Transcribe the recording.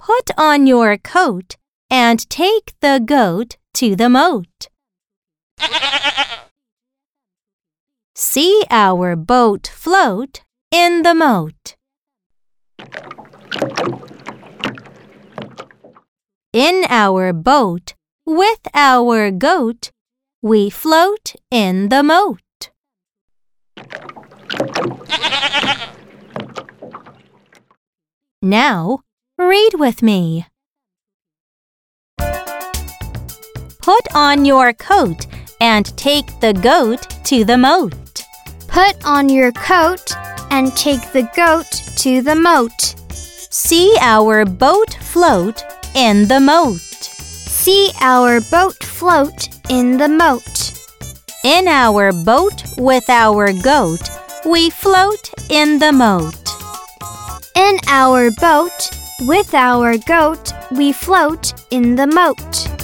Put on your coat and take the goat to the moat. See our boat float in the moat. In our boat, with our goat, we float in the moat. Now, read with me. Put on your coat and take the goat to the moat. Put on your coat and take the goat to the moat. See our boat float in the moat. See our boat float in the moat. In our boat with our goat, we float in the moat. In our boat with our goat, we float in the moat.